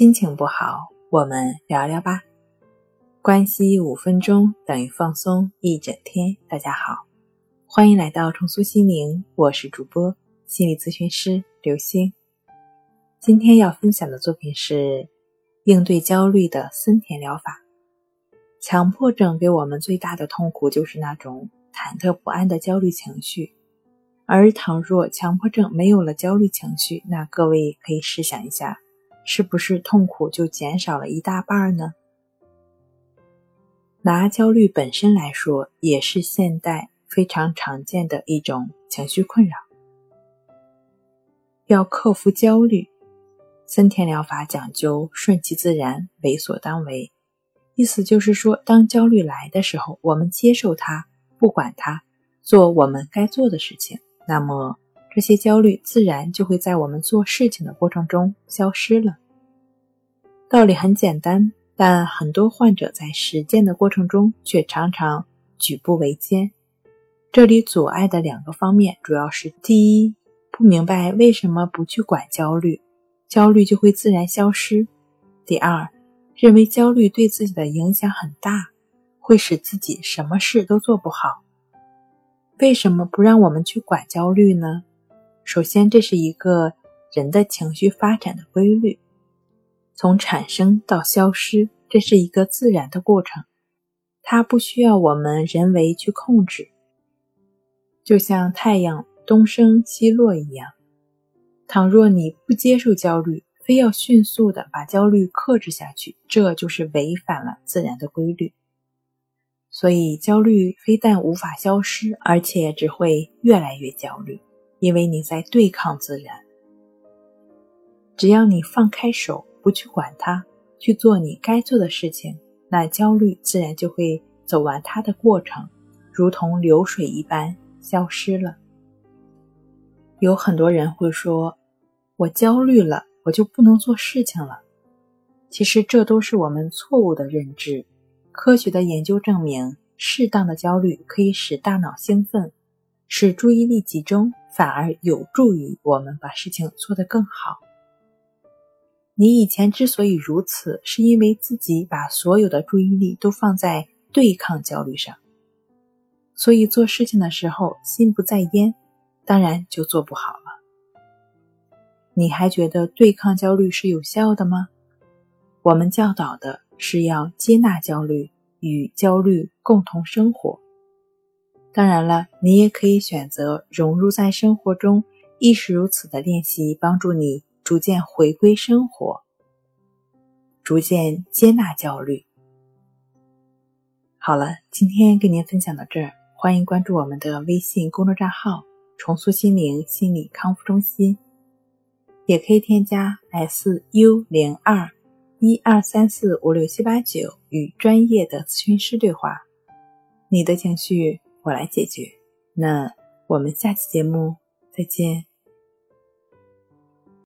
心情不好，我们聊聊吧。关系五分钟等于放松一整天。大家好，欢迎来到重塑心灵，我是主播心理咨询师刘星。今天要分享的作品是应对焦虑的森田疗法。强迫症给我们最大的痛苦就是那种忐忑不安的焦虑情绪，而倘若强迫症没有了焦虑情绪，那各位可以试想一下，是不是痛苦就减少了一大半呢？拿焦虑本身来说，也是现代非常常见的一种情绪困扰。要克服焦虑，森田疗法讲究顺其自然，为所当为。意思就是说，当焦虑来的时候，我们接受它，不管它，做我们该做的事情，那么这些焦虑自然就会在我们做事情的过程中消失了。道理很简单。但很多患者在实践的过程中却常常举步维艰。这里阻碍的两个方面主要是：第一，不明白为什么不去管焦虑，焦虑就会自然消失；第二，认为焦虑对自己的影响很大，会使自己什么事都做不好。为什么不让我们去管焦虑呢？首先，这是一个人的情绪发展的规律。从产生到消失，这是一个自然的过程，它不需要我们人为去控制。就像太阳东升西落一样，倘若你不接受焦虑，非要迅速的把焦虑克制下去，这就是违反了自然的规律。所以，焦虑非但无法消失，而且只会越来越焦虑，因为你在对抗自然。只要你放开手。不去管它，去做你该做的事情，那焦虑自然就会走完它的过程，如同流水一般消失了。有很多人会说：“我焦虑了，我就不能做事情了。”其实这都是我们错误的认知。科学的研究证明，适当的焦虑可以使大脑兴奋，使注意力集中，反而有助于我们把事情做得更好。你以前之所以如此，是因为自己把所有的注意力都放在对抗焦虑上，所以做事情的时候心不在焉，当然就做不好了。你还觉得对抗焦虑是有效的吗？我们教导的是要接纳焦虑，与焦虑共同生活。当然了，你也可以选择融入在生活中，亦是如此的练习，帮助你。逐渐回归生活，逐渐接纳焦虑。好了，今天跟您分享到这儿，欢迎关注我们的微信公众账号“重塑心灵心理康复中心”，也可以添加 “s u 零二一二三四五六七八九”与专业的咨询师对话。你的情绪我来解决。那我们下期节目再见。